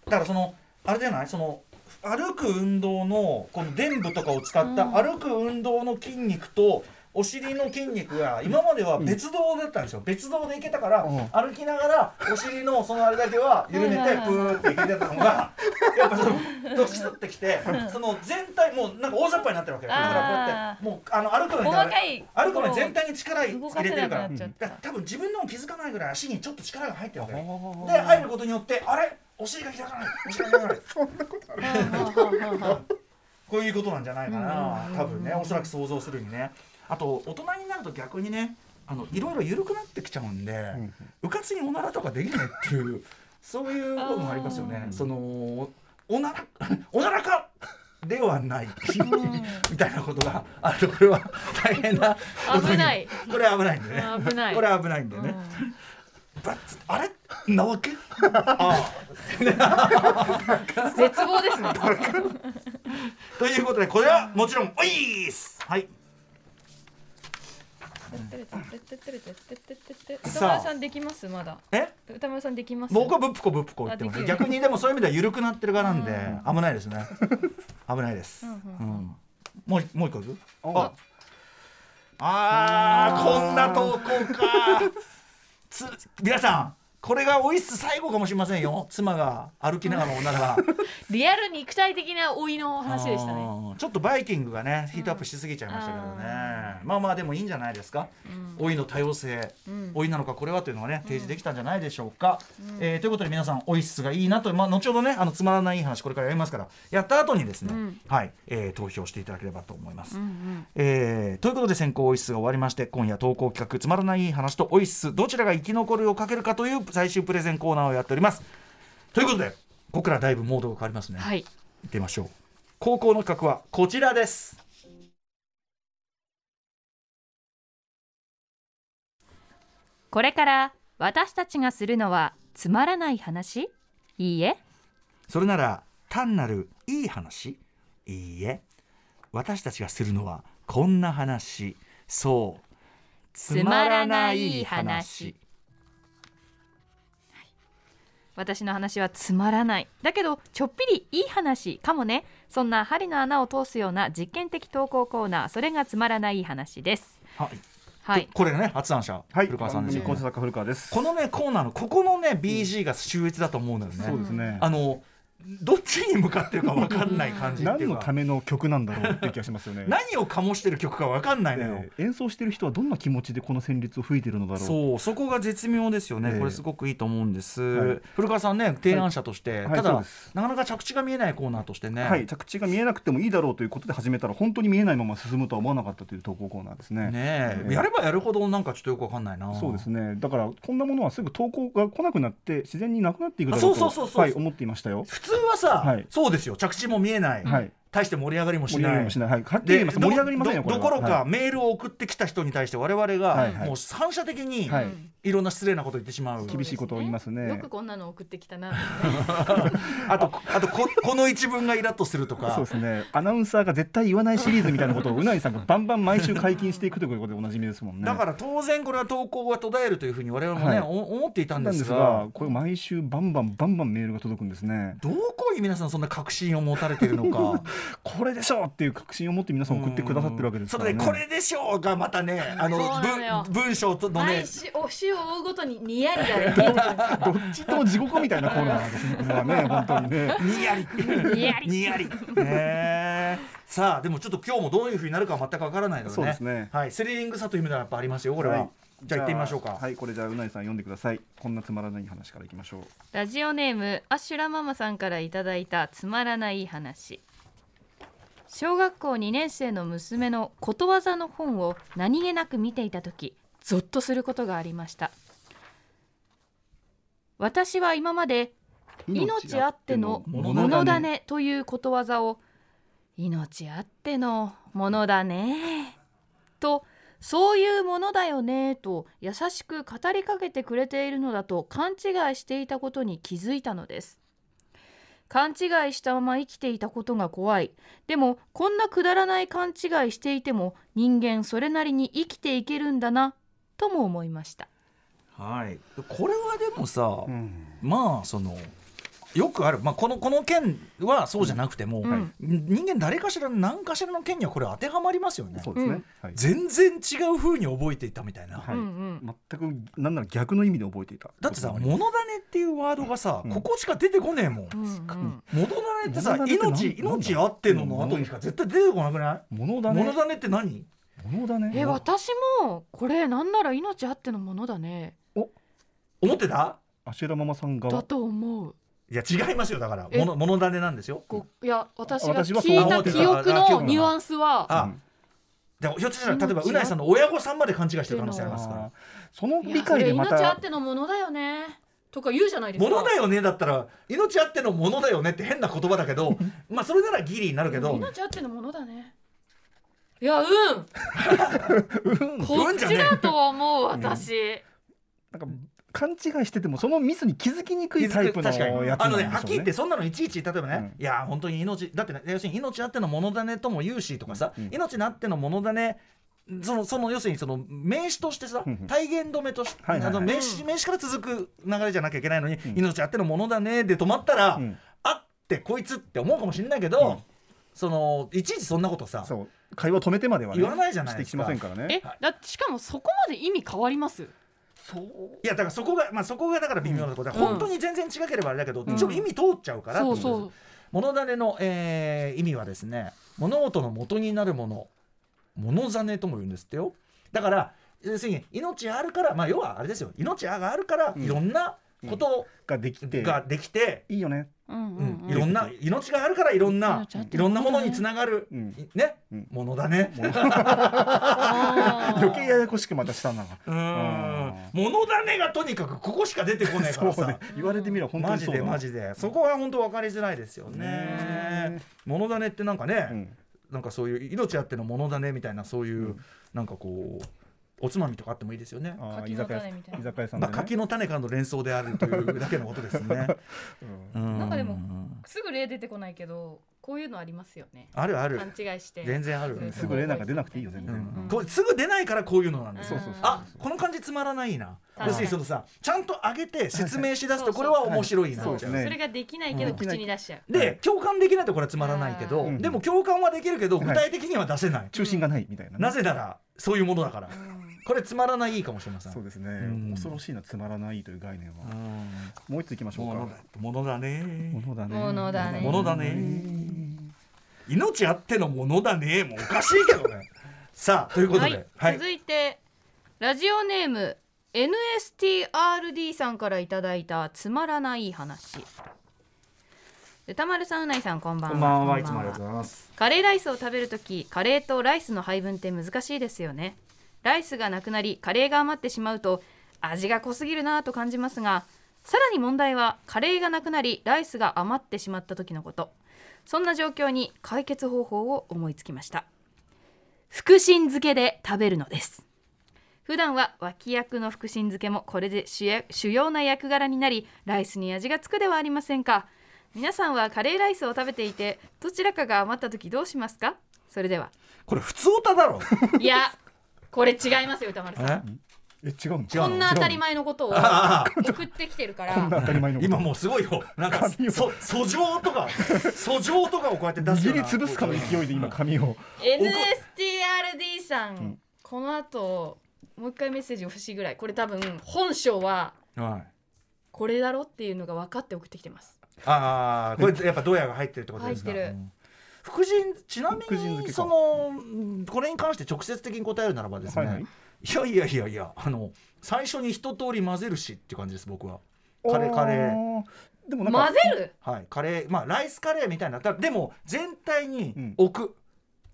だからそのあれじゃない？その歩く運動のこの臀部とかを使ったうん。歩く運動の筋肉とお尻の筋肉が今までは別動だったんですよ、別動でいけたから、うん。歩きながらお尻のそのあれだけは緩めてプーっていけてたのが *laughs* やっぱその年取ってきてその全体もうなんか大雑把になってるわけよ。だからこうやってもうあの歩くのに歩くのに全体に力入れてるから。多分自分でも気づかないぐらい足にちょっと力が入ってるわけであ入ることによってあれ？お尻が開かない。お尻が開かない。*laughs* こういうことなんじゃないかな。多分ねおそらく想像するにね。あと大人になると逆にねあのいろいろ緩くなってきちゃうんでうかつにおならとかできないっていう *laughs* そういうこともありますよね。そのおなら *laughs* おならかではない。みたいなことがあるとこれは大変なことに。危ない。これは危ないんでね。危ない。これは危ないんでね、あれ？なわけ？絶望ですね。あということでこれはもちろんおいーす！はい。歌丸さんできます？まだ。え？歌丸さんできます？僕はブップコブップコ言ってます。逆にでもそういう意味では緩くなってる側なんで。危ないですね。危ないです、うんうんもうもう一個いく？ああこんな投稿か。つ皆さん。これがおいっす最後かもしれませんよ。妻が歩きながらおなら *laughs* リアル肉体的な老いの話でしたね。ちょっとバイキングがねヒートアップしすぎちゃいましたけどね、まあまあでもいいんじゃないですか、老いの多様性、老いなのかこれはというのがね提示できたんじゃないでしょうか、えーということで皆さんオイスがいいなと、まあ、後ほどねあのつまらない話これからやりますからやった後にですね、はい、えー投票していただければと思います、えーということで先行オイスが終わりまして今夜投稿企画つまらない話とオイスどちらが生き残るをかけるかという最終プレゼンコーナーをやっております。ということでここからだいぶモードが変わりますね、はい。行ってみましょう。高校の企画はこちらです。これから私たちがするのはつまらない話？いいえ。それなら単なるいい話？いいえ。私たちがするのはこんな話。そう。つまらない話私の話はつまらない。だけどちょっぴりいい話かもね。そんな針の穴を通すような実験的投稿コーナー。それがつまらない話です。はい、はい。これね発案者、はい、古川さんですよ、ね。このねコーナーのここのね BG が秀逸だと思うんだよね、そうですね。あのどっちに向かってるか分かんない感じっていうか。何のための曲なんだろうって気がしますよね。何を醸してる曲か分かんないのよ、ええ演奏してる人はどんな気持ちでこの旋律を吹いてるのだろう。そうそこが絶妙ですよね、ええ。これすごくいいと思うんです、はい。古川さんね提案者として、はい。ただ、そうです。なかなか着地が見えないコーナーとしてね、はい、着地が見えなくてもいいだろうということで始めたら本当に見えないまま進むとは思わなかったという投稿コーナーですね。ねえ。ええ。やればやるほどなんかちょっとよくわかんないな。そうですね。だからこんなものはすぐ投稿が来なくなって自然になくなっていくだろうあとそうそうそうそう。はい思っていましたよ。普通はさ、はい。そうですよ。着地も見えない、はい。大して盛り上がりもし盛り上ないがりもしない。はい。はっきり言います。盛り上がりませんよ。どどころか、はいメールを送ってきた人に対して我々が、はいはいもう反射的に、はいい、ろんな失礼なことを言ってしまう厳しいことを言いますねよくこんなの送ってきたな *laughs* あとあとここの一文がイラッとするとかそうですね。アナウンサーが絶対言わないシリーズみたいなことをうないさんがバンバン毎週解禁していくということでおなじみですもんね。だから当然これは投稿が途絶えるというふうに我々もね、はいお思っていたんですが、これ毎週バンバンバンバンメールが届くんですね。どこに皆さんそんな確信を持たれているのか *laughs* これでしょうっていう確信を持って皆さん送ってくださってるわけですからね。それでこれでしょうがまたねあの文文章とのね。お週を追うごとにニヤリがね見えてくるんですどっちとも地獄みたいなコーナーなんですね。これはね本当にね。にやり。にやり。にやり。ねえ。さあでもちょっと今日もどういうふうになるかは全くわからないのでね。そうですね。はいスリリングさという意味ではやっぱありますよこれは、はい。じゃあ行ってみましょうか。はい、これじゃあうないさん読んでください。こんなつまらない話からいきましょう。ラジオネームアッシュラママさんからいただいたつまらない話小学校2年生の娘のことわざの本を何気なく見ていた時ゾッとすることがありました。私は今まで命あってのものだね。ということわざを命あってのものだねとそういうものだよねと優しく語りかけてくれているのだと勘違いしていたことに気づいたのです勘違いしたまま生きていたことが怖い。でもこんなくだらない勘違いしていても人間それなりに生きていけるんだなとも思いました。はい。これはでもさ、うん。まあそのよくある、まあ、このこの件はそうじゃなくても、うん。人間誰かしら何かしらの件にはこれ当てはまりますよね。そうですね。うんはい。全然違う風に覚えていたみたいな、はい全くなんなら逆の意味で覚えていた。だってさ「もものだね」っていうワードがさ、うん。ここしか出てこねえもん。ものだねってさ命命あってのの後にしか絶対出てこなくない？ものだね。ものだねって何？ものだね。え私もこれなんなら命あってのものだね。思ってた？アシュラママさんだ側。と思う。いや違いますよだから。えものものだねなんですよ。こいや私が聞いたそう思ってた。記憶のニュアンスはでもひょっとしたら例えば命うないさんの親御さんまで勘違いしてる可能性ありますから。その理解でまそれ命あたってのものだよね。とか言うじゃないですか。ものだよねだったら。命あってのものだよねって変な言葉だけど *laughs* まあそれならギリになるけど。命あってのものだね。いやうん *laughs* こっちうんじゃねだと思う私、なんか勘違いしててもそのミスに気づきにくいタイプのやつなんでしょうね。あのねはっきり言ってそんなのいちいち例えばね、うん。いや本当に命だってね要するに命あってのものだねとも言うしとかさ、うん。命あってのものだねそのその要するにその名詞としてさ、体現止めとして、名詞名詞から続く流れじゃなきゃいけないのに、ん。命あってのものだねで止まったら、うん。あってこいつって思うかもしれないけど、うん。そのいちいちそんなことさ会話を止めてまではね言わないじゃないですか。しませんからね。えだしかもそこまで意味変わります？いやだからそこがまあそこがだから微妙なところで、うん。本当に全然違ければあれだけど、うん。ちょっと意味通っちゃうからそうそう。物種の、えー意味はですね物事の元になるもの物種とも言うんですってよ。だから要するに命あるからまあ要はあれですよ。命があるからうん。いろんなことができて。ができて、いいよね。うんうんいろんな命があるからいろんないろんなものにつながる、うん。いね、うん。ものだね。*laughs* 余計ややこしくまたしたな。うーん。ものだねがとにかくここしか出てこないからさ。言われてみれば本当マジでにそうだ。マジでそこは本当分かりづらいですよね。ね。ものだねってなんかね、うん。なんかそういう命あってのものだねみたいなそういう、うん。なんかこうおつまみとかあってもいいですよね。居酒屋種みたいな。居酒屋さんまあ。柿の種からの連想であるというだけのことですね。*laughs* う。ん。なんかでもすぐ例出てこないけどこういうのありますよね。あるある。勘違いして。全然ある。うんすぐ例なんか出なくていいよ全う然。ん。これすぐ出ないからこういうのなんです。あこの感じつまらないな。要するにそのさちゃんと上げて説明しだすはいとこれは面白いな。それができないけどうん。口に出しちゃう。で共感できないとこれはつまらないけど、うん。でも共感はできるけどはい具体的には出せない、中心がないみたいなね。なぜならそういうものだからこれつまらないかもしれません。そうですね。うん。恐ろしいなつまらないという概念は。うん。もう一ついきましょうか。ものだ。ね。ものだね。ものだね。ものだね。命あってのものだね。もうおかしいけどね。*laughs* さあということで、はい、続いてラジオネーム NSTRD さんからいただいたつまらない話。歌丸さんうないさんこんばんは。こんばんは。こいつもありがとうございます。カレーライスを食べるときカレーとライスの配分って難しいですよねライスがなくなりカレーが余ってしまうと味が濃すぎるなぁと感じますがさらに問題はカレーがなくなりライスが余ってしまった時のこと。そんな状況に解決方法を思いつきました。福神漬けで食べるのです。普段は脇役の福神漬けもこれで主要な役柄になりライスに味がつくではありませんか。皆さんはカレーライスを食べていてどちらかが余った時どうしますか？それでは。これ普通歌だろ。いやこれ違いますよ歌丸さん。え？え違うの？違うの？こんな当たり前のことをあ送ってきてるかこんなら当たり前のこと。今もうすごいよなんか髪を。そ訴状とか訴状とかをこうやって出すよ握うなりつぶすかの勢いで今髪を。NSTRD さん、ん。この後もう一回メッセージ欲しいぐらい。これ多分本性ははい。これだろっていうのが分かって送ってきてます。ああこれやっぱドヤが入ってるってことですか？入ってる。うん福神ちなみ福神漬けか。にそのうんこれに関して直接的に答えるならばですね、はいはい。いやいやいやいやあの最初に一通り混ぜるしっていう感じです僕は。カレーカレー。ー。でもなんか混ぜる？はいカレー。まあライスカレーみたいなだでも全体にうん。置く、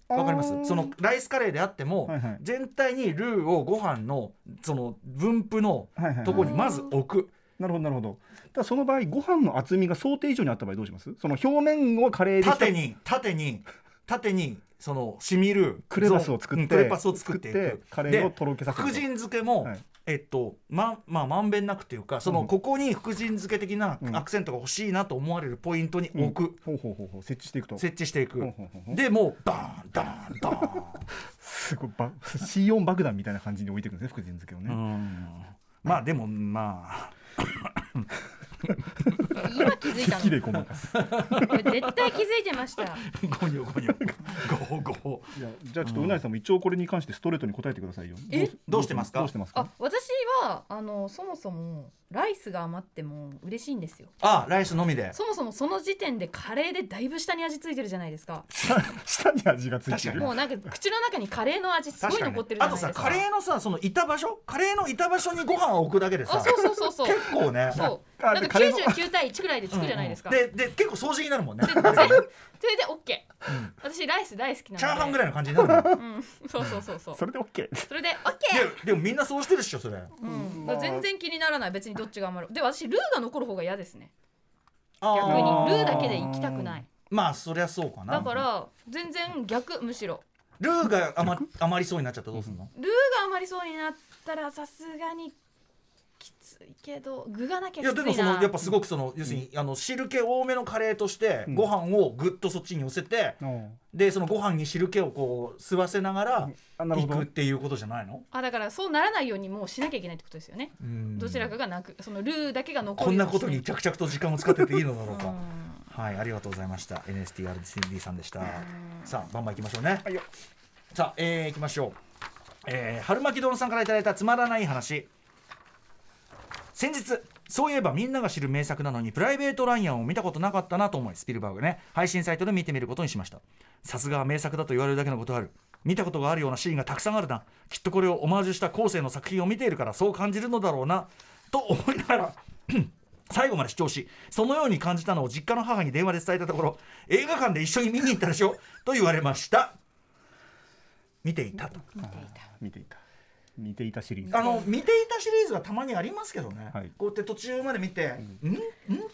あー。わかります？そのライスカレーであっても、はいはい。全体にルーをご飯のその分布のはいはいはい。とこにまず置く、なるほどなるほど。ただその場合ご飯の厚みが想定以上にあった場合どうします？その表面をカレーで縦に縦に縦にそのしみるクレパスを作ってうんクレパスを作ってカレーをとろけさせる。福神漬けも、はい。えっとままあまんべんなくっていうかその、うん。ここに福神漬け的なうん。アクセントが欲しいなと思われるポイントに置く、ほうほうほうほう。設置していくと。設置していく、でもうバーンダーンダーン。*laughs* すごいば C4 爆弾みたいな感じに置いていくんですね福神漬けをうね。ん。まあでもまあ今気づいたきれごまかす。これ絶対気づいてました。ゴニョゴニョゴーゴーいやじゃあちょっとうなぎさんも一応これに関してストレートに答えてくださいよ。え？どうしてますか？どうしてますか？あ私はあのそもそもライスが余っても嬉しいんですよ。あライスのみで。そもそもその時点でカレーでだいぶ下に味付いてるじゃないですか。下 *laughs* 下に味がついてる？もうなんか口の中にカレーの味すごい残ってるじゃあとないですか。さ *laughs* カレーのさそのいた場所？カレーのいた場所にご飯を置くだけでさあそうそうそうそう。結構ね。そう。あなんかでカレーの99対1ぐらいでつくじゃないですか、でで結構掃除になるもんね。それで OK、私ライス大好きなので。チャーハンぐらいの感じになるもん。うん。そうそうそうそう。それでオッケー。それで OK ででもみんなそうしてるっしょそれ。うん。まあ全然気にならない。別にどっちが余る。で私ルーが残る方が嫌ですね。逆逆にルーだけで行きたくない。まあそりゃそうかな。だから全然逆むしろ。ルーが余余りそうになっちゃったらどうすんの？ルーが余りそうになったらさすがにきついけど具がなきゃいきついな。やでもそのやっぱすごくその要するにあの汁気多めのカレーとしてうんご飯をぐっとそっちに寄せてうん。でそのご飯に汁気をこう吸わせながらあなるいほど。くっていうことじゃないの？あだからそうならないようにもうしなきゃいけないってことですよね。うん。どちらかがなくそのルーだけが残こんなことに着々と時間を使ってていいのだろうか。うん。はいありがとうございました。NSTRCD さんでした。さあバンバンいきましょうね。はいよ。さあ、えー、いきましょう。えー、春巻き丼さんからいただいたつまらない話。先日そういえばみんなが知る名作なのにプライベート・ライアンを見たことなかったなと思いスピルバーグね配信サイトで見てみることにしました。さすが名作だと言われるだけのことある。見たことがあるようなシーンがたくさんあるな。きっとこれをオマージュした後世の作品を見ているからそう感じるのだろうなと思いながら *clears throat* 最後まで視聴しそのように感じたのを実家の母に電話で伝えたところ映画館で一緒に見に行ったでしょ？と言われました。見ていたと。見ていた。見ていたシリーズ。あの見ていたシリーズはたまにありますけどね、はい。こうやって途中まで見て「ん。ん?」っ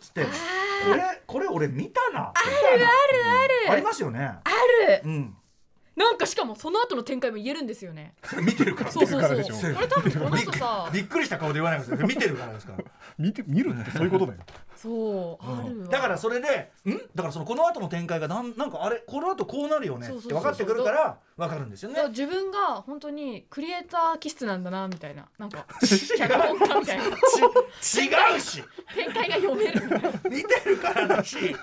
つって「これこれ俺見たな」あるあるああるりますよね。ある。うんなんかしかもその後の展開も言えるんですよね。それ見てるからそうそうそう。見てるからでしょ。これ多分この後さびっくりした顔で言わないですよ。見てるからですから。見て見るってそういうことだよ。そうあるわ。だからそれでん？だからそのこの後の展開がなんなんかあれこの後こうなるよねって分かってくるから分かるんですよね。自分が本当にクリエイター気質なんだなみたいな。なんか脚本家みたいな。ち違うし。展開が読める見てるからだし。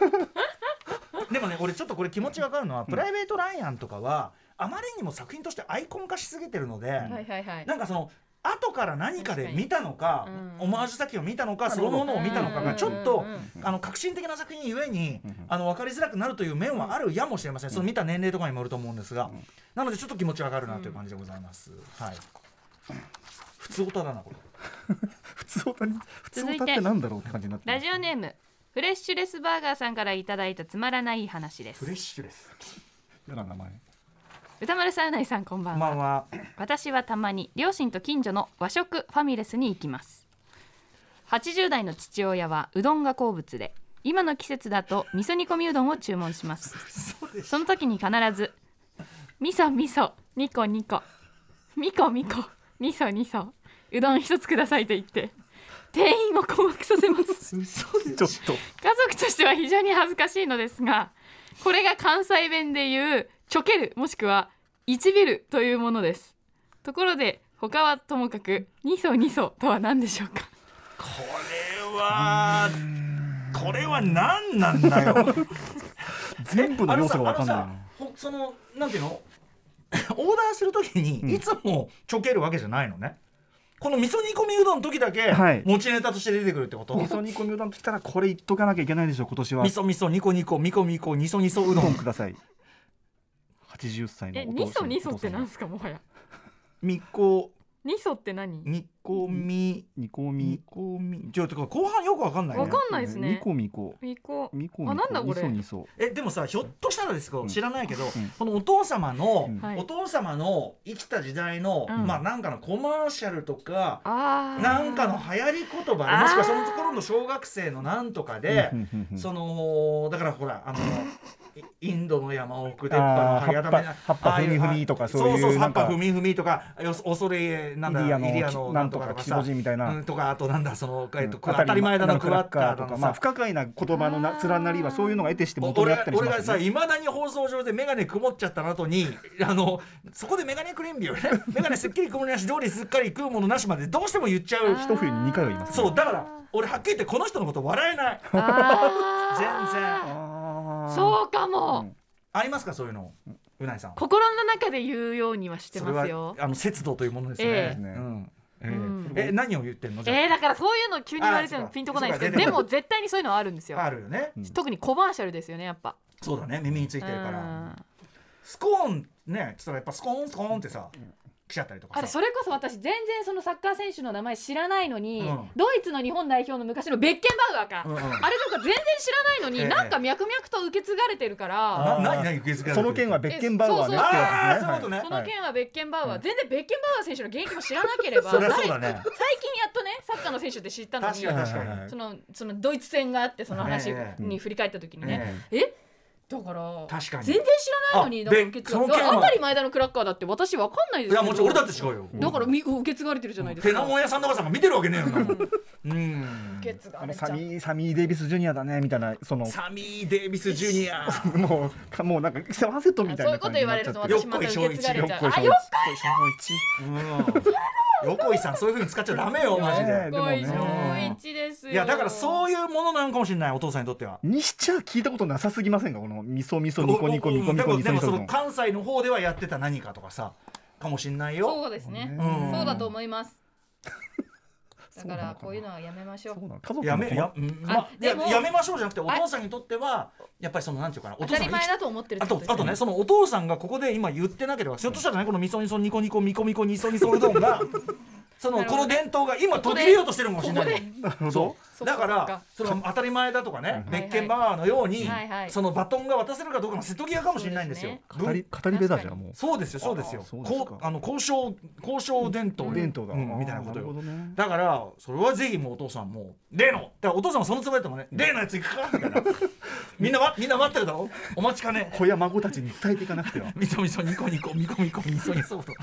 でもね俺ちょっとこれ気持ち分かるのは、プライベート・ライアンとかはあまりにも作品としてアイコン化しすぎてるので、はいはいはい。なんかその後から何かで見たのかうん。オマージュ作品を見たのかそのものを見たのかがちょっとうん。うんうんあの革新的な作品ゆえにうん。あの分かりづらくなるという面はあるやもしれません。その見た年齢とかにもよると思うんですがなのでちょっと気持ちわかるなという感じでございます。はい。普通歌だなこれ。*laughs* 普通歌に普通続いて歌ってなんだろうって感じになってラジオネームフレッシュレスバーガーさんからいただいたつまらない話です。フレッシュです嫌な名前歌丸さうないさんこんばんは。こんばんは。私はたまに両親と近所の和食ファミレスに行きます。80代の父親はうどんが好物で今の季節だと味噌煮込みうどんを注文します。その時に必ず味噌味噌2個2個みこみこ味噌味噌うどん一つくださいと言って店員を困惑させます。家族としては非常に恥ずかしいのですがこれが関西弁で言うちょけるもしくは1ビルというものです。ところで他はともかく2層2層とは何でしょうか？これはこれは何なんだよ。*laughs* 全部の要素が分かんないあのさあのさほそのなんていうの？オーダーするときにいつもちょけるわけじゃないのね、この味噌煮込みうどんの時だけはい。持ちネタとして出てくるってこと、味噌煮込みうどんときたらこれ言っとかなきゃいけないでしょ今年は。味噌味噌ニコニコミコミコ味噌味噌ううどん。どん。ください80歳のえお2層父さん2層ってなんお父すかもはや。*laughs* みこ。2層って何？煮込み煮込煮み込み。ちょっと後半よくわかんないね。わかんないですね。みこみこ。みこみあなんだこれ。味噌味噌。えでもさひょっとしたらですけど、うん。知らないけど、ん。このお父様の、お父様の生きた時代の、うん。まあなんかのコマーシャルとかなんかの流行り言葉もしくはそのところの小学生のなんとかでそのだからほらあのイ *laughs* インドの山奥でっぱの早だめな葉っぱああいう葉っぱ踏み踏みとかそういうそうそう葉っぱなんか踏み踏みとかよ恐れなんだイリアのイリアのなんとかキさボジみたいな。うんとかあとなんだその、えっと、うん。当たり前だのクワッカーとか、とか。まあ、不可解な言葉のな連なりはそういうのが得てして元にあったりし俺が。さいまだに放送上で眼鏡曇っちゃった後に *laughs* あのそこで眼鏡クリーンビをね。*laughs* 眼鏡すっきり曇りなし通りすっかり食うものなしまでどうしても言っちゃう。一冬に二回は言います、そうだから俺はっきり言ってこの人のこと笑えない。全然。そうかも、うん。ありますかそういうの？うないさん。心の中で言うようにはしてますよ。あの節度というものですね、ええ。うんえ何を言ってんの？じゃあ、えー、だからそういうの急に言われてもピンとこないんですけどでも。絶対にそういうのはあるんですよ。あるよね、うん。特にコマーシャルですよねやっぱ。そうだね。耳についてるから。うん。スコーンねつったらやっぱスコーンスコーンってさ来ちゃったりとかさ。あれそれこそ私全然そのサッカー選手の名前知らないのに、うん。ドイツの日本代表の昔のベッケンバウアーか、うんうん。あれとか全然知らないのに、ええ。なんか脈々と受け継がれてるから、な何何受け付けられてるその件はベッケンバウアーそういうことね。その件はベッケンバウアー、全然ベッケンバウアー選手の現役も知らなければ。そりゃそうだね。誰最近やっとねサッカーの選手って知ったのに確かに確かに、はいはいそのそのドイツ戦があってその話ええ。に振り返った時にね、え。え？だから確かに。全然知らないのにあだから受け継がでその件は。当たり前田のクラッカーだって私わかんないですいやもちろん俺だって違うよ。だからみ受け継がれてるじゃないですか。テナモン屋さんのおばさんが見てるわけねえよな。うん。受け継があのれちゃう。サミーサミー・デイビス・ジュニアだねみたいなその。サミー・デイビス・ジュニア。もうかもうなんかセワンセットみたいな感じになっちゃってそういうこと言われると私また受け継がれちゃう。あよよっこいしょよっこい横井さんそういう風に使っちゃダメよマジで。でもね。小一ですよ。いやだからそういうものなのかもしれないお父さんにとっては。にしちゃ聞いたことなさすぎませんかこの味噌味噌ニコニコニコニコでもでもそニコニコの関西の方ではやってた何かとかさかもしんないよそうですね、うんそうだと思いますだからこういうのはやめましょう。そうなの。家族やめや,、うんまあ、でもややめましょうじゃなくてお父さんにとってはやっぱりそのなんていうかなお当父さんが生きたり前だと思ってるってあことあとねそのお父さんがここで今言ってなければひょっとしたらねこのみそみそニコニコミコミコニソニソうどんが *laughs* そのこの伝統が今途切れようとしてるかもしれない。ここなるほどそうだからその *laughs* 当たり前だとかねうんベッケンバワーのようにそのバトンが渡せるかどうかの瀬戸際かもしれないんですよ。語り語り部だじゃんもう。そうですよそうですよ。あの交渉交渉伝統伝統だ、うんみたいなことよ。だからそれはぜひもうお父さんも例のだからお父さんもそのつもりだったもんね例のやつ行くかみたいな。*laughs* みんなわみんな待ってるだろ？お待ちかね。子や孫たちに伝えていかなくては。*laughs* みそみそニコニコミコミコみそみそと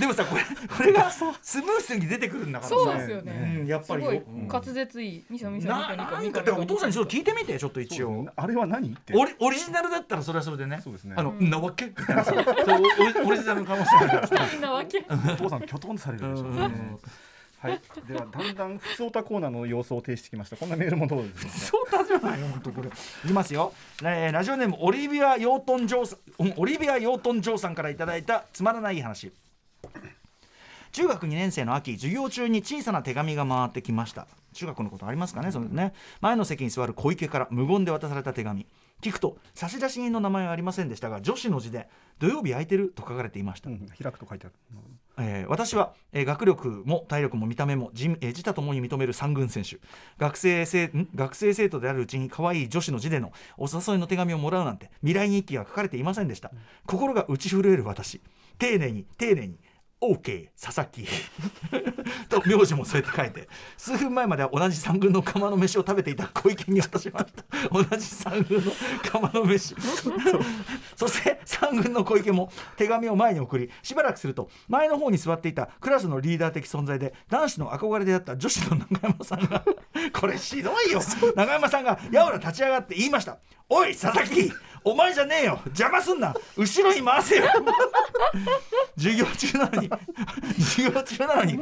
でもさこれこれがスムースに出てくるんだからさ。そうですようねんやっぱり滑舌いいみそみそニコななんかでもお父さんにちょっと聞いてみてちょっと一応。あれは何って。オリオリジナルだったらそれはそれでね。そうですね。あの、うん。なわけ？*laughs* オリジナルの可能性がある。なわけ？お父さんきょとんとされるでしょうね。はい。ではだんだん普通歌コーナーの様子を呈してきました。こんなメールもどうですそうだじゃないよ本当これ。いきますよ、えーラジオネームオリビア・ヨートン・ジョーさんオリビア・ヨートン・ジョーさんからいただいたつまらない話中学2年生の秋授業中に小さな手紙が回ってきました。中学のことありますかね？そのね。前の席に座る小池から無言で渡された手紙。聞くと差出人の名前はありませんでしたが女子の字で「土曜日空いてる?」と書かれていました、うん、開くと書いてある。えー私は、えー学力も体力も見た目も自,、えー自他ともに認める三軍選手。学生生ん？学生生徒であるうちに可愛い女子の字でのお誘いの手紙をもらうなんて未来日記が書かれていませんでした、心が打ち震える私。丁寧に丁寧に OK 佐々木。*laughs* と名字も添えて書いて。数分前までは同じ三軍の釜の飯を食べていた小池に渡しました。同じ三軍の釜の飯。*laughs* そして三軍の小池も手紙を前に送りしばらくすると前の方に座っていたクラスのリーダー的存在で男子の憧れであった女子の永山さんが *laughs* これひどいよ。永山さんがやおら立ち上がって言いました「おい佐々木お前じゃねえよ。邪魔すんな。後ろに回せよ」*laughs* 授業中なのに。授業中なのに。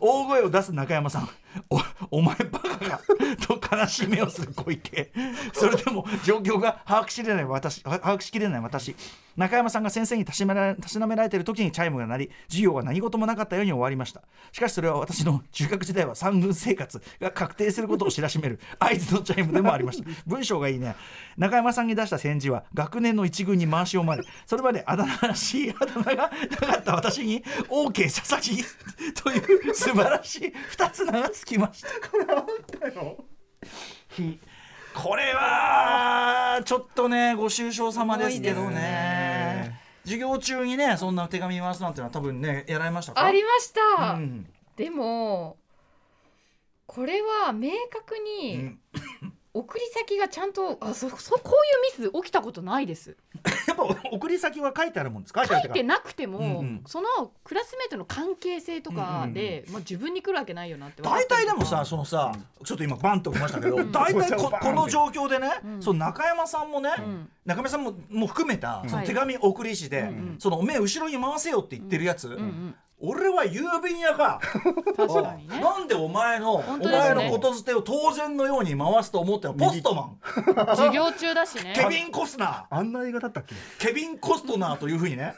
大声を出す中山さん。おお前バカか。と悲しい目をする。小池。それでも状況が把握しきれない。私把握しきれない私。中山さんが先生にたしめられたしなめられている時にチャイムが鳴り授業は何事もなかったように終わりました。しかしそれは私の中学時代は三軍生活が確定することを知らしめる。合図のチャイムでもありました。文章がいいね。中山さんに出した返事は学年の一軍に回し読まれそれまであだ名らしいあだ名がなかった。私に OK 佐々木という素晴らしい二つ名がつきました。ひこれはちょっとねご愁傷様ですけどね。ね。授業中にねそんな手紙回すなんてのは多分ねやられましたか？ありました、うん。でもこれは明確うにん送り先がちゃんとあそそこういうミス起きたことないです。やっぱ送り先は書いてあるもんですか？書いてある書いてなくても、うんうん。そのクラスメートの関係性とかで、まあ、自分に来るわけないよなって大体でもさそのさ、ちょっと今バンときましたけど、ん。大体ここの状況でね、うん。その中山さんもね、うん。中山さんもも含めたそのはい手紙送り師で、うんうん。そのおめえ後ろに回せよって言ってるやつ、うんうん俺は郵便屋か。確かにね。なんでお前の、お本当ですね。前のことづてを当然のように回すと思ったよポストマン。授業中だしね。ケビン・コスナあんな映画だったっけ？ーケビン・コストナーというふうにね。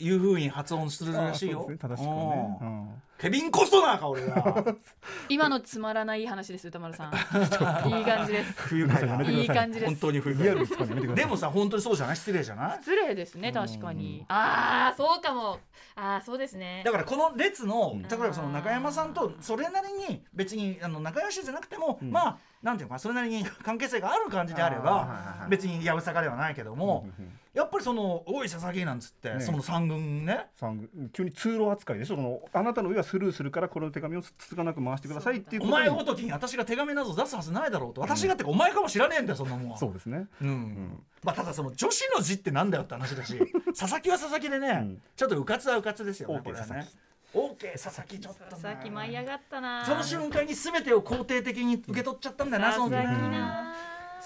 いうふうに発音するらしいよ、あそうですね。正しくね、ううんんケビン・コストナーか俺が *laughs* 今のつまらない話です歌丸 *laughs* さん。いい感じです。不愉快なやめてください。いい感じです本当に不愉快リアルですかねやめてください。でもさ本当にそうじゃない？失礼じゃない？失礼ですね確かに。ああそうかも。ああそうですね。だからこの列のうん。例えばその中山さんとそれなりに別にあの仲良しじゃなくても、うん。まあなんていうのかなそれなりに関係性がある感じであれば別にやぶさかではないけども、やっぱりその「おい佐々木」なんつって、ね。その三軍ね。さん急に通路扱いでしょ。そのあなたの上はスルーするからこの手紙をつつかなく回してくださいっていうお前ごときに私が手紙など出すはずないだろうと。私がってかお前かもしらねえんだよそんなもんは。そうですね。うん。んまあただその女子の字ってなんだよって話だし *laughs* 佐々木は佐々木でね、ん。ちょっとうかつはうかつですよね OK これはね。OK 佐々木ちょっとな。佐々木舞い上がったな。その瞬間に全てを肯定的に受け取っちゃったんだよな、その時。な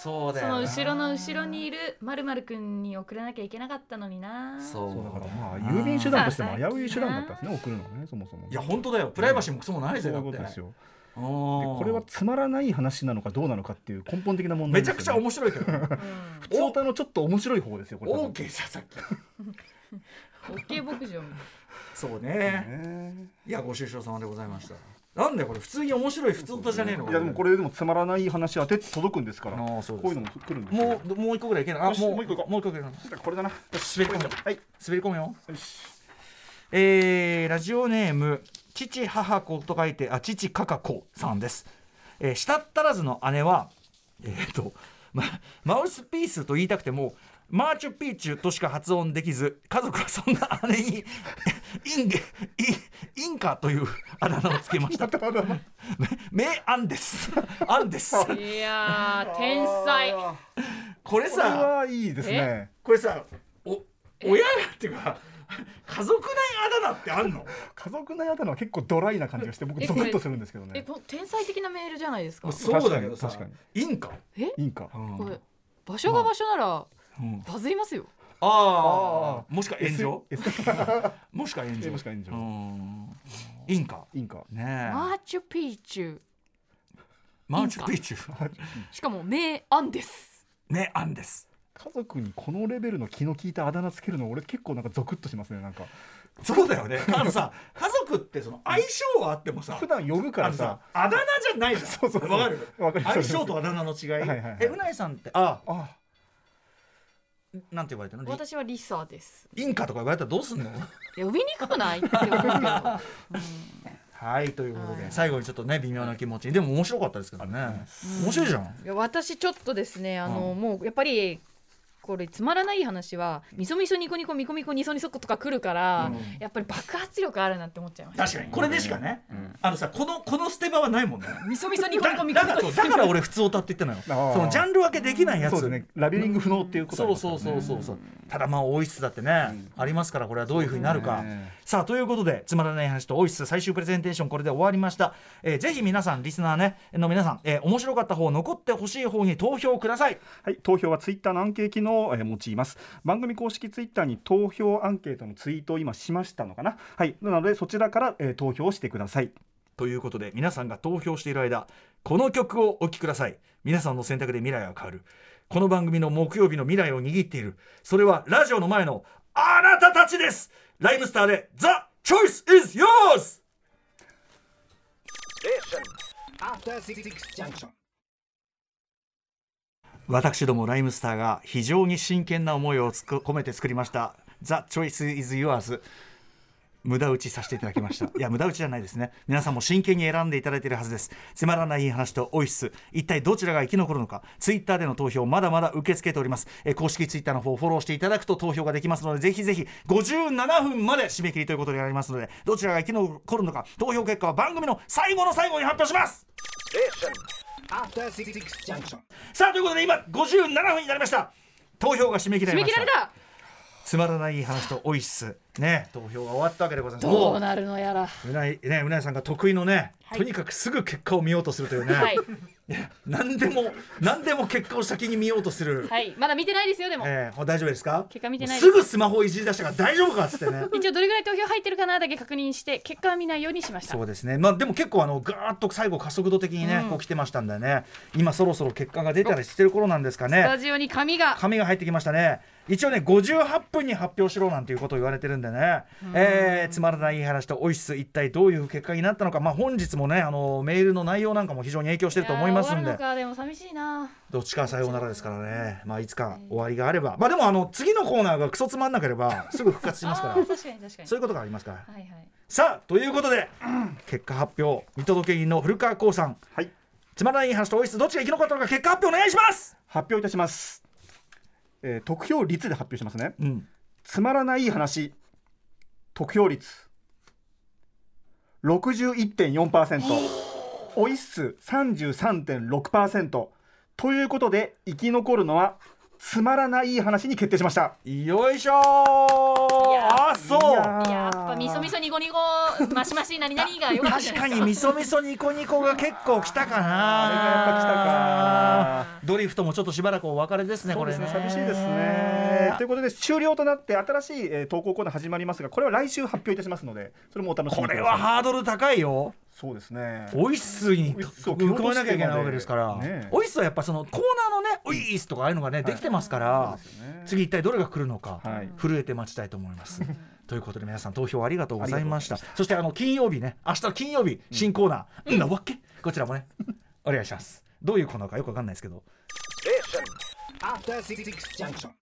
そうだよな。その後ろの後ろにいるまるまるくんに送らなきゃいけなかったのにな。そう。そうだからまあ郵便手段としても危うい手段だったんですね送るのはねそもそもいや本当だよ。プライバシーもクソもないそういぜだって。うことですよ。でここれはつまらない話なのかどうなのかっていう根本的な問題めちゃくちゃ面白いけど。ね *laughs* 普通歌のちょっと面白い方ですよこれ。多分。OK 佐々木オッケー牧場みたいそうね。ね。いやご愁傷様でございましたなんだよこれ普通に面白い普通歌じゃねえのいやでもこれでもつまらない話当てて届くんですから。ああそうです。こういうのも来るんですよ。もうもう一個ぐらいいけないあよしもうもう一個行こう。もう一個いけないこれだな。滑り込むよ。はい。滑り込むよ。よし。えーラジオネーム父母子と書いてあ父かか子さんです、えー、舌足らずの姉はえー、と、ま、マウスピースと言いたくてもマーチュピーチュとしか発音できず家族はそんな姉にインゲイインカというあだ名をつけました。名アンです。アンです。いやー天才。これこれさはいいですね。これさお親っていうか家族内あだ名ってあんの？家族のあだ名は結構ドライな感じがして僕えゾクッとするんですけどね。えこの天才的なメールじゃないですか？そうだけどさ。確かに。インカ、いいん。かこれ場所が場所ならうんバズりますよ。ああもしか *laughs* 炎上？もしか炎上。もしか炎上。うん。インカ。いいんかねえ。マーチュピーチュ。マーチュピーチュ。しかも名案です。ねアンです。家族にこのレベルの気の利いたあだ名つけるの俺結構なんかゾクッとしますねなんか。そうだよね。あのさ家族ってその相性はあってもさ普段呼ぶからさ。さあだ名じゃないじゃん。そうそうわかる。相性とあだ名の違い。はいはいはい。えうないさんってああなんて呼ばれたの？リ私はリサです。インカとか言われたらどうすんの？呼びにくくないって思うけど、*laughs* うん。はい。ということで、はい。最後にちょっとね微妙な気持ち。にでも面白かったですけどね。面白いじゃん。いや私ちょっとですねあの、うもうやっぱりこれつまらない話はみそみそニコニコミコミコニソニソとか来るから、うん。やっぱり爆発力あるなって思っちゃいました確かに。これでしかね、あのさこのこの捨て場はないもんね。*laughs* みそみそニコニコミコだだミコからだから俺普通歌って言ってんのよ。そのジャンル分けできないやつ。そうですね。ラベリング不能っていうことあそうそうそうそうそう。ただまあ王室だってね、ありますからこれはどういうふうになるか、ねさあということでつまらない話と王室最終プレゼンテーションこれで終わりました、えーぜひ皆さんリスナーねの皆さん、えー面白かった方残ってほしい方に投票ください。はい、投票はツイッターのアンケート機能を、えー用います。番組公式ツイッターに投票アンケートのツイートを今しましたのかな。はいなのでそちらから、えー投票してください。ということで皆さんが投票している間この曲をお聴きください。皆さんの選択で未来は変わる。この番組の木曜日の未来を握っている。それはラジオの前のあなたたちですライムスターで「ザ・チョイス・イズ・ヨーズ」私どもライムスターが非常に真剣な思いをつく込めて作りました「ザ・チョイス・イズ・ヨーズ」無駄打ちさせていただきましたいや無駄打ちじゃないですね皆さんも真剣に選んでいただいているはずですつまらない話とオイス一体どちらが生き残るのかツイッターでの投票まだまだ受け付けておりますえ公式ツイッターの方フォローしていただくと投票ができますのでぜひぜひ57分まで締め切りということになりますのでどちらが生き残るのか投票結果は番組の最後の最後に発表しますさあということで今57分になりました投票が締め切られました切られたつまらない話とオイスね。投票が終わったわけでございます。どもうなるのやら。ううないねうないさんが得意のね、はい。とにかくすぐ結果を見ようとするというね、はい、何でも何でも結果を先に見ようとする、はい、まだ見てないですよでも、えー大丈夫ですか？結果見てないです。すぐスマホをいじり出したから大丈夫かっつってね。一応どれぐらい投票入ってるかなだけ確認して結果は見ないようにしました。そうですね。まあでも結構あのガーッと最後加速度的にね、うん。こう来てましたんでね。今そろそろ結果が出たりしてる頃なんですかね。スタジオに紙が。紙が入ってきましたね一応ね58分に発表しろなんていうことを言われてるんでね、えーつまらない話とオイス一体どういう結果になったのか、まあ、本日もねあのメールの内容なんかも非常に影響してると思いますんで。いやー終わるのかでも寂しいな。どっちかさようならですからね、まあ、いつか終わりがあれば。まあでもあの次のコーナーがクソつまんなければすぐ復活しますから。*laughs* あー確かに確かに。そういうことがありますから。はいはい。さあということで *clears throat* 結果発表見届け人の古川光さん。はい。つまらない話とオイスどっちが生き残ったのか結果発表お願いします。発表いたします、えー得票率で発表しますね。うん。つまらない話。得票率。61.4%オイッス33.6%ということで生き残るのはつまらない話に決定しました。よいしょあそう。いやっぱみそみそニコニコマシマシ何々が良かった確かにみそみそニコニコが結構来たかなあれがやっぱ来たかドリフトもちょっとしばらくお別れですねそうですねこれね寂しいですねということで終了となって新しい、えー投稿コーナー始まりますがこれは来週発表いたしますのでそれもお楽しみこれくださいはハードル高いよそうですね。オイッスにオイッスを加えなきゃいけないわけですから、ね。オイッスはやっぱそのコーナーのねオイッスとかああいうのがねできてますから、そうですよね。次一体どれが来るのか、はい。震えて待ちたいと思います。*laughs* ということで皆さん投票ありがとうございました。そしてあの金曜日ね明日の金曜日新コーナー、うん、なわけ？こちらもねお願いします。どういうコーナーかよくわかんないですけど。Junction.